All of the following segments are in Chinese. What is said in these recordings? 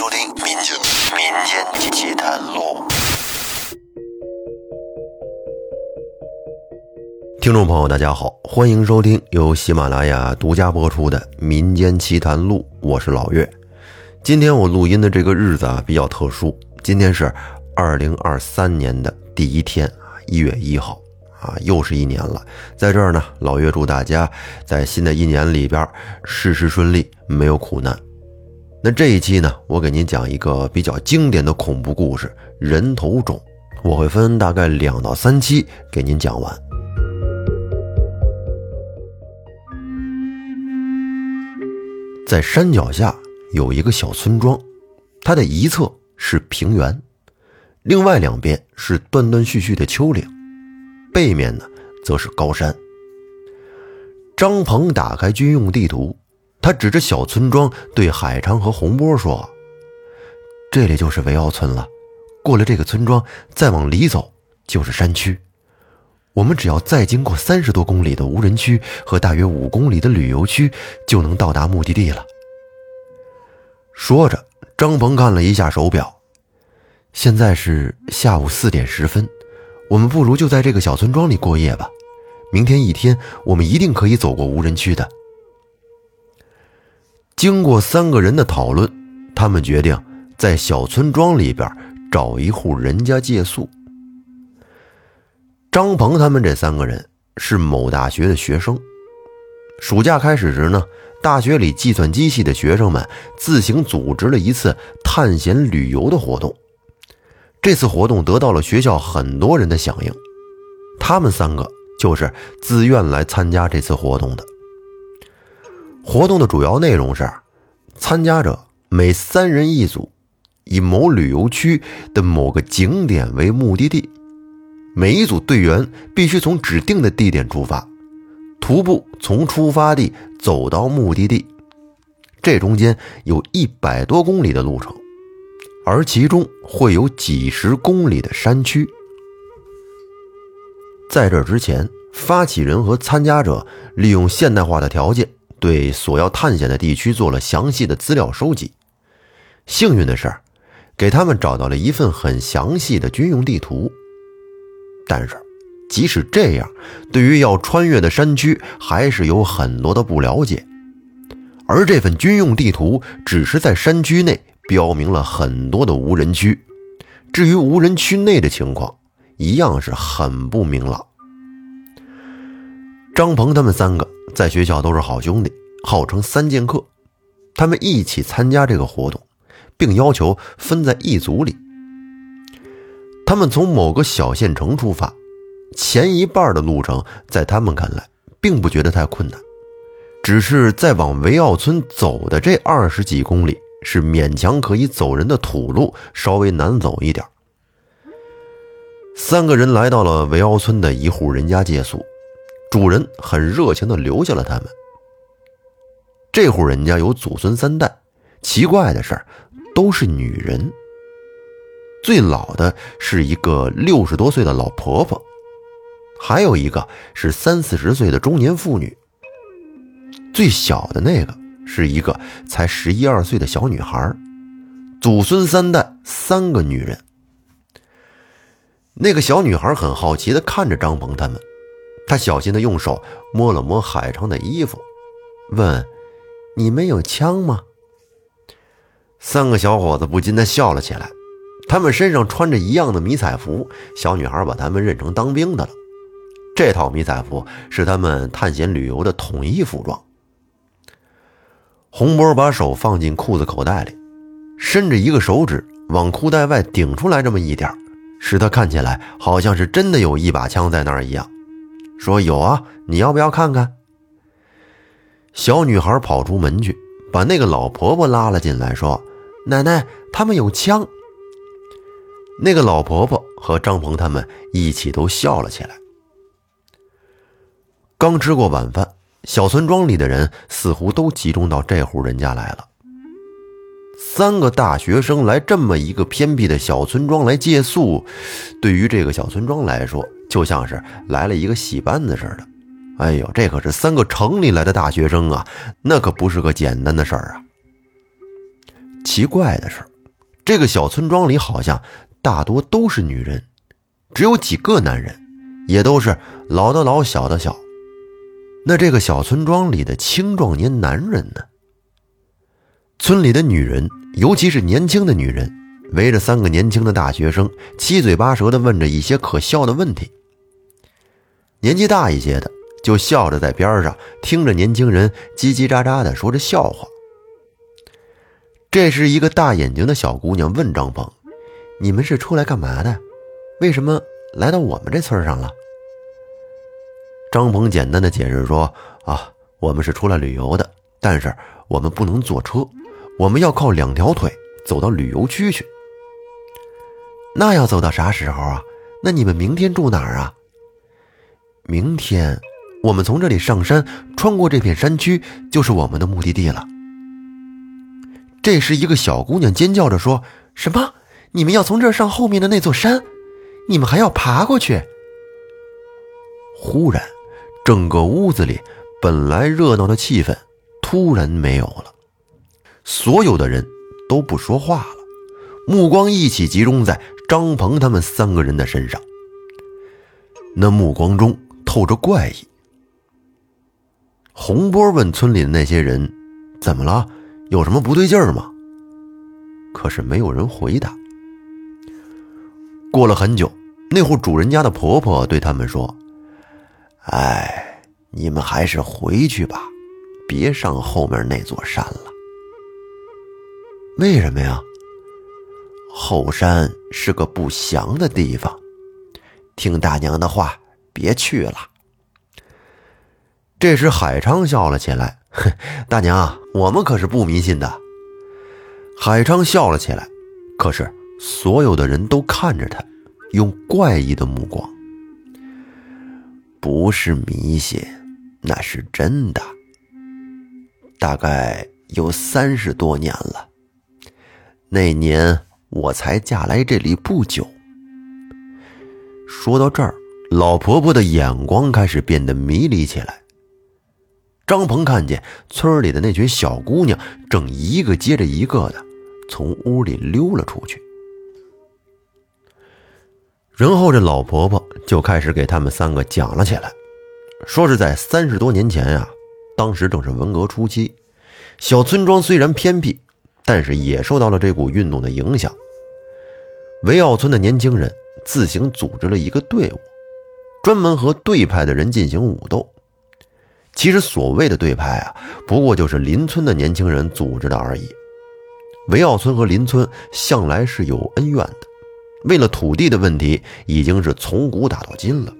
收听《民间民间奇谈录》。听众朋友，大家好，欢迎收听由喜马拉雅独家播出的《民间奇谈录》，我是老岳。今天我录音的这个日子啊比较特殊，今天是二零二三年的第一天啊，一月一号啊，又是一年了。在这儿呢，老岳祝大家在新的一年里边事事顺利，没有苦难。那这一期呢，我给您讲一个比较经典的恐怖故事《人头冢》，我会分大概两到三期给您讲完。在山脚下有一个小村庄，它的一侧是平原，另外两边是断断续续的丘陵，背面呢则是高山。张鹏打开军用地图。他指着小村庄，对海昌和洪波说：“这里就是维奥村了。过了这个村庄，再往里走就是山区。我们只要再经过三十多公里的无人区和大约五公里的旅游区，就能到达目的地了。”说着，张鹏看了一下手表，现在是下午四点十分。我们不如就在这个小村庄里过夜吧。明天一天，我们一定可以走过无人区的。经过三个人的讨论，他们决定在小村庄里边找一户人家借宿。张鹏他们这三个人是某大学的学生。暑假开始时呢，大学里计算机系的学生们自行组织了一次探险旅游的活动。这次活动得到了学校很多人的响应，他们三个就是自愿来参加这次活动的。活动的主要内容是，参加者每三人一组，以某旅游区的某个景点为目的地。每一组队员必须从指定的地点出发，徒步从出发地走到目的地。这中间有一百多公里的路程，而其中会有几十公里的山区。在这之前，发起人和参加者利用现代化的条件。对所要探险的地区做了详细的资料收集。幸运的是，给他们找到了一份很详细的军用地图。但是，即使这样，对于要穿越的山区，还是有很多的不了解。而这份军用地图只是在山区内标明了很多的无人区，至于无人区内的情况，一样是很不明朗。张鹏他们三个。在学校都是好兄弟，号称三剑客。他们一起参加这个活动，并要求分在一组里。他们从某个小县城出发，前一半的路程在他们看来并不觉得太困难，只是在往维奥村走的这二十几公里是勉强可以走人的土路，稍微难走一点。三个人来到了维奥村的一户人家借宿。主人很热情地留下了他们。这户人家有祖孙三代，奇怪的是，都是女人。最老的是一个六十多岁的老婆婆，还有一个是三四十岁的中年妇女。最小的那个是一个才十一二岁的小女孩。祖孙三代，三个女人。那个小女孩很好奇地看着张鹏他们。他小心地用手摸了摸海昌的衣服，问：“你们有枪吗？”三个小伙子不禁地笑了起来。他们身上穿着一样的迷彩服，小女孩把他们认成当兵的了。这套迷彩服是他们探险旅游的统一服装。洪波把手放进裤子口袋里，伸着一个手指往裤袋外顶出来这么一点使他看起来好像是真的有一把枪在那儿一样。说有啊，你要不要看看？小女孩跑出门去，把那个老婆婆拉了进来，说：“奶奶，他们有枪。”那个老婆婆和张鹏他们一起都笑了起来。刚吃过晚饭，小村庄里的人似乎都集中到这户人家来了。三个大学生来这么一个偏僻的小村庄来借宿，对于这个小村庄来说，就像是来了一个戏班子似的。哎呦，这可是三个城里来的大学生啊，那可不是个简单的事儿啊。奇怪的是，这个小村庄里好像大多都是女人，只有几个男人，也都是老的老小的小。那这个小村庄里的青壮年男人呢？村里的女人，尤其是年轻的女人，围着三个年轻的大学生，七嘴八舌地问着一些可笑的问题。年纪大一些的就笑着在边上听着年轻人叽叽喳喳地说着笑话。这是一个大眼睛的小姑娘问张鹏：“你们是出来干嘛的？为什么来到我们这村上了？”张鹏简单的解释说：“啊，我们是出来旅游的，但是我们不能坐车，我们要靠两条腿走到旅游区去。那要走到啥时候啊？那你们明天住哪儿啊？明天，我们从这里上山，穿过这片山区，就是我们的目的地了。”这时，一个小姑娘尖叫着说：“什么？你们要从这儿上后面的那座山？你们还要爬过去？”忽然。整个屋子里本来热闹的气氛突然没有了，所有的人都不说话了，目光一起集中在张鹏他们三个人的身上。那目光中透着怪异。洪波问村里的那些人：“怎么了？有什么不对劲儿吗？”可是没有人回答。过了很久，那户主人家的婆婆对他们说。哎，你们还是回去吧，别上后面那座山了。为什么呀？后山是个不祥的地方，听大娘的话，别去了。这时，海昌笑了起来：“哼，大娘，我们可是不迷信的。”海昌笑了起来，可是所有的人都看着他，用怪异的目光。不是迷信，那是真的。大概有三十多年了。那年我才嫁来这里不久。说到这儿，老婆婆的眼光开始变得迷离起来。张鹏看见村里的那群小姑娘正一个接着一个的从屋里溜了出去。然后这老婆婆就开始给他们三个讲了起来，说是在三十多年前呀，当时正是文革初期，小村庄虽然偏僻，但是也受到了这股运动的影响。维奥村的年轻人自行组织了一个队伍，专门和对派的人进行武斗。其实所谓的对派啊，不过就是邻村的年轻人组织的而已。维奥村和邻村向来是有恩怨的。为了土地的问题，已经是从古打到今了。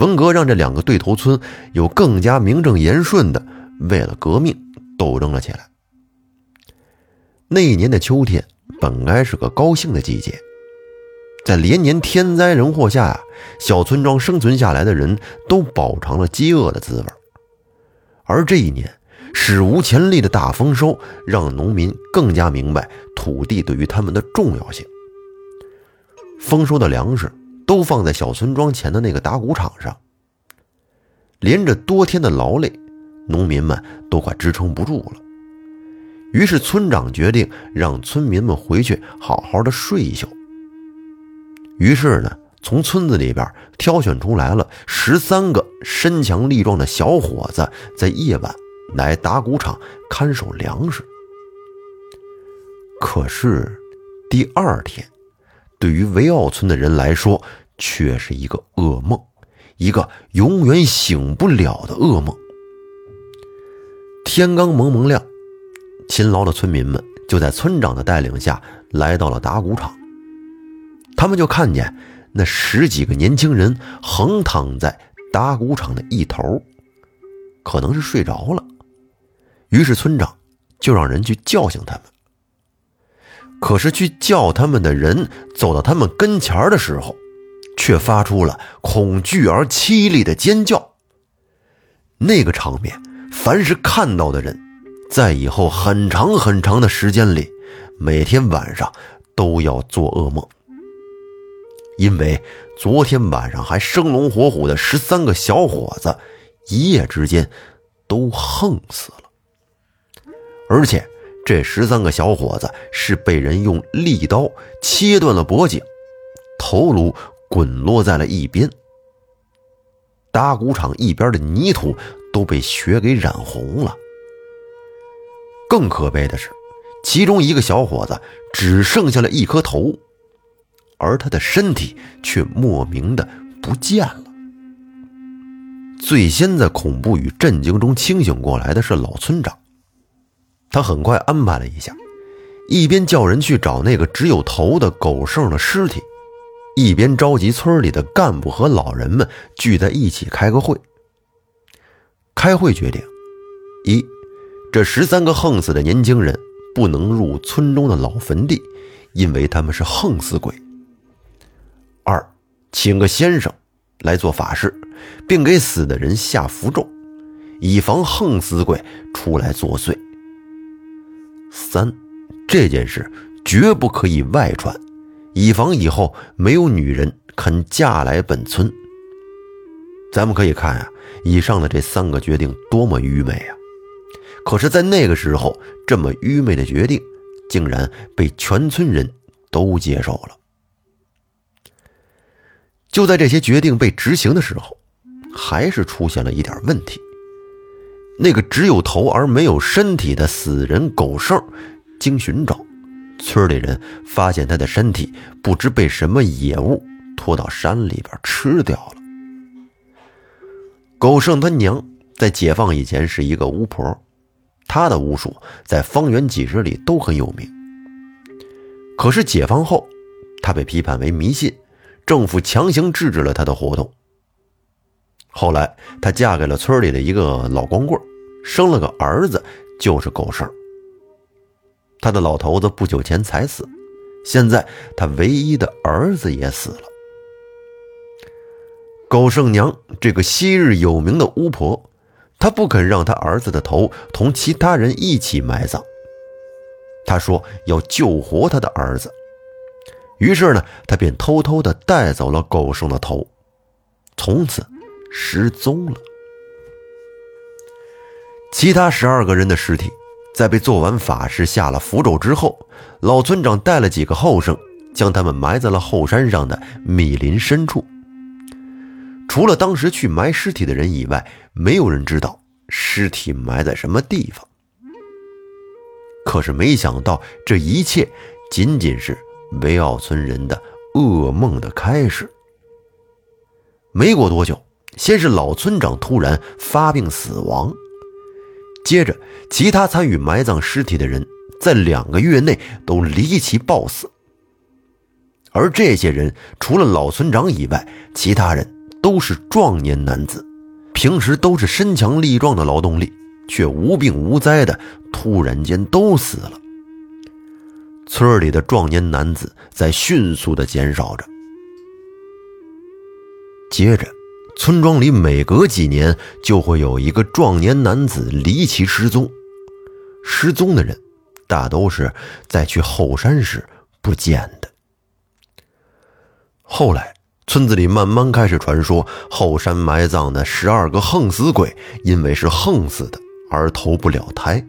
文革让这两个对头村有更加名正言顺的为了革命斗争了起来。那一年的秋天本该是个高兴的季节，在连年天灾人祸下呀，小村庄生存下来的人都饱尝了饥饿的滋味。而这一年史无前例的大丰收，让农民更加明白土地对于他们的重要性。丰收的粮食都放在小村庄前的那个打谷场上。连着多天的劳累，农民们都快支撑不住了。于是村长决定让村民们回去好好的睡一宿。于是呢，从村子里边挑选出来了十三个身强力壮的小伙子，在夜晚来打谷场看守粮食。可是第二天。对于维奥村的人来说，却是一个噩梦，一个永远醒不了的噩梦。天刚蒙蒙亮，勤劳的村民们就在村长的带领下来到了打谷场。他们就看见那十几个年轻人横躺在打谷场的一头，可能是睡着了。于是村长就让人去叫醒他们。可是去叫他们的人走到他们跟前的时候，却发出了恐惧而凄厉的尖叫。那个场面，凡是看到的人，在以后很长很长的时间里，每天晚上都要做噩梦，因为昨天晚上还生龙活虎的十三个小伙子，一夜之间都横死了，而且。这十三个小伙子是被人用利刀切断了脖颈，头颅滚落在了一边。打谷场一边的泥土都被血给染红了。更可悲的是，其中一个小伙子只剩下了一颗头，而他的身体却莫名的不见了。最先在恐怖与震惊中清醒过来的是老村长，他很快安排了一下，一边叫人去找那个只有头的狗剩的尸体。一边召集村里的干部和老人们聚在一起开个会。开会决定：一，这十三个横死的年轻人不能入村中的老坟地，因为他们是横死鬼；二，请个先生来做法事，并给死的人下符咒，以防横死鬼出来作祟；三，这件事绝不可以外传。以防以后没有女人肯嫁来本村。咱们可以看啊，以上的这三个决定多么愚昧啊！可是，在那个时候，这么愚昧的决定，竟然被全村人都接受了。就在这些决定被执行的时候，还是出现了一点问题。那个只有头而没有身体的死人狗剩，经寻找。村里人发现他的身体不知被什么野物拖到山里边吃掉了。狗剩他娘在解放以前是一个巫婆，她的巫术在方圆几十里都很有名。可是解放后，她被批判为迷信，政府强行制止了她的活动。后来，她嫁给了村里的一个老光棍，生了个儿子，就是狗剩。他的老头子不久前才死，现在他唯一的儿子也死了。狗剩娘这个昔日有名的巫婆，他不肯让他儿子的头同其他人一起埋葬。他说要救活他的儿子，于是呢，他便偷偷的带走了狗剩的头，从此失踪了。其他十二个人的尸体。在被做完法事、下了符咒之后，老村长带了几个后生，将他们埋在了后山上的密林深处。除了当时去埋尸体的人以外，没有人知道尸体埋在什么地方。可是没想到，这一切仅仅是维奥村人的噩梦的开始。没过多久，先是老村长突然发病死亡。接着，其他参与埋葬尸体的人在两个月内都离奇暴死。而这些人除了老村长以外，其他人都是壮年男子，平时都是身强力壮的劳动力，却无病无灾的突然间都死了。村里的壮年男子在迅速的减少着。接着。村庄里每隔几年就会有一个壮年男子离奇失踪，失踪的人大都是在去后山时不见的。后来，村子里慢慢开始传说，后山埋葬的十二个横死鬼，因为是横死的而投不了胎，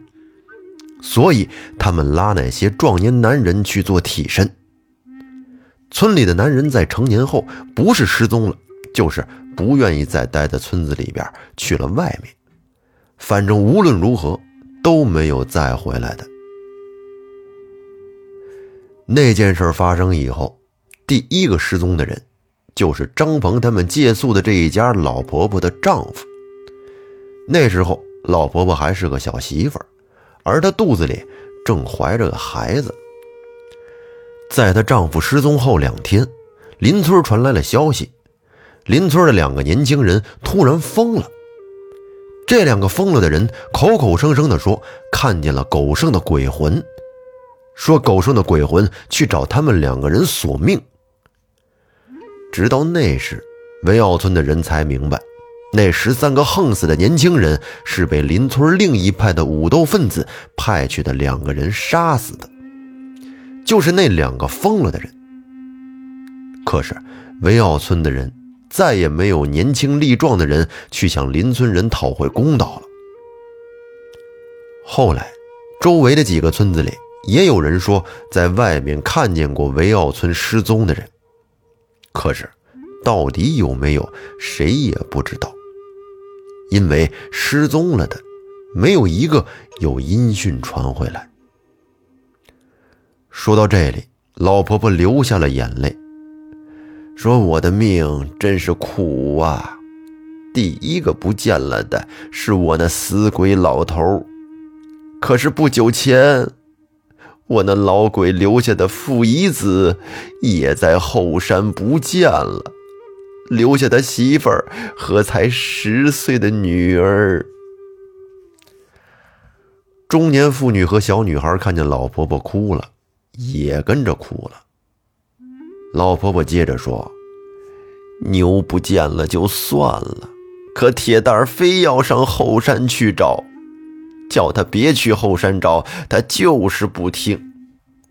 所以他们拉那些壮年男人去做替身。村里的男人在成年后，不是失踪了，就是。不愿意再待在村子里边，去了外面。反正无论如何都没有再回来的。那件事发生以后，第一个失踪的人，就是张鹏他们借宿的这一家老婆婆的丈夫。那时候，老婆婆还是个小媳妇儿，而她肚子里正怀着个孩子。在她丈夫失踪后两天，邻村传来了消息。邻村的两个年轻人突然疯了。这两个疯了的人口口声声地说看见了狗剩的鬼魂，说狗剩的鬼魂去找他们两个人索命。直到那时，维奥村的人才明白，那十三个横死的年轻人是被邻村另一派的武斗分子派去的两个人杀死的，就是那两个疯了的人。可是维奥村的人。再也没有年轻力壮的人去向邻村人讨回公道了。后来，周围的几个村子里也有人说在外面看见过维奥村失踪的人，可是到底有没有，谁也不知道，因为失踪了的没有一个有音讯传回来。说到这里，老婆婆流下了眼泪，说：“我的命真是苦啊！”第一个不见了的是我那死鬼老头，可是不久前，我那老鬼留下的父遗子也在后山不见了，留下的媳妇儿和才十岁的女儿。中年妇女和小女孩看见老婆婆哭了，也跟着哭了。老婆婆接着说：“牛不见了就算了。”可铁蛋非要上后山去找，叫他别去后山找，他就是不听。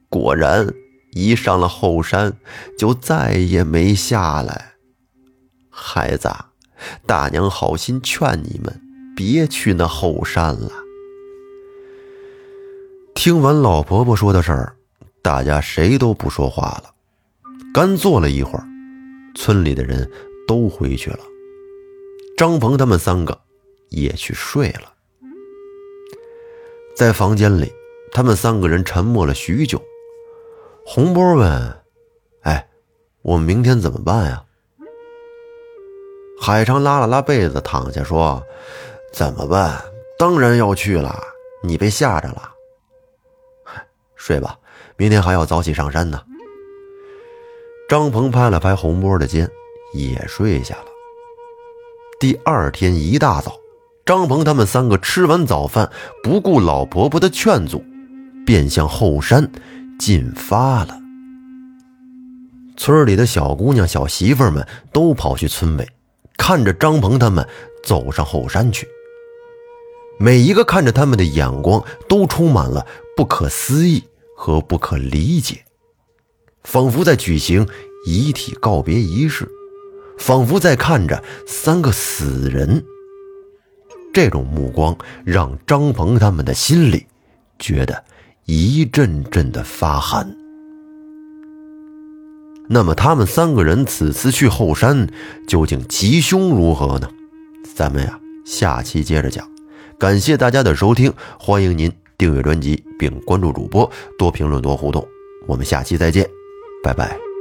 果然，一上了后山，就再也没下来。孩子，大娘好心劝你们别去那后山了。听完老婆婆说的事儿，大家谁都不说话了。干坐了一会儿，村里的人都回去了。张鹏他们三个也去睡了，在房间里，他们三个人沉默了许久。洪波问：“哎，我们明天怎么办呀？”海昌拉了拉被子躺下说：“怎么办？当然要去了。你被吓着了。睡吧，明天还要早起上山呢。”张鹏拍了拍洪波的肩，也睡下了。第二天一大早，张鹏他们三个吃完早饭，不顾老婆婆的劝阻，便向后山进发了。村里的小姑娘、小媳妇们都跑去村尾，看着张鹏他们走上后山去。每一个看着他们的眼光都充满了不可思议和不可理解，仿佛在举行遗体告别仪式。仿佛在看着三个死人，这种目光让张鹏他们的心里觉得一阵阵的发寒。那么，他们三个人此次去后山究竟吉凶如何呢？咱们呀，下期接着讲。感谢大家的收听，欢迎您订阅专辑并关注主播，多评论多互动。我们下期再见，拜拜。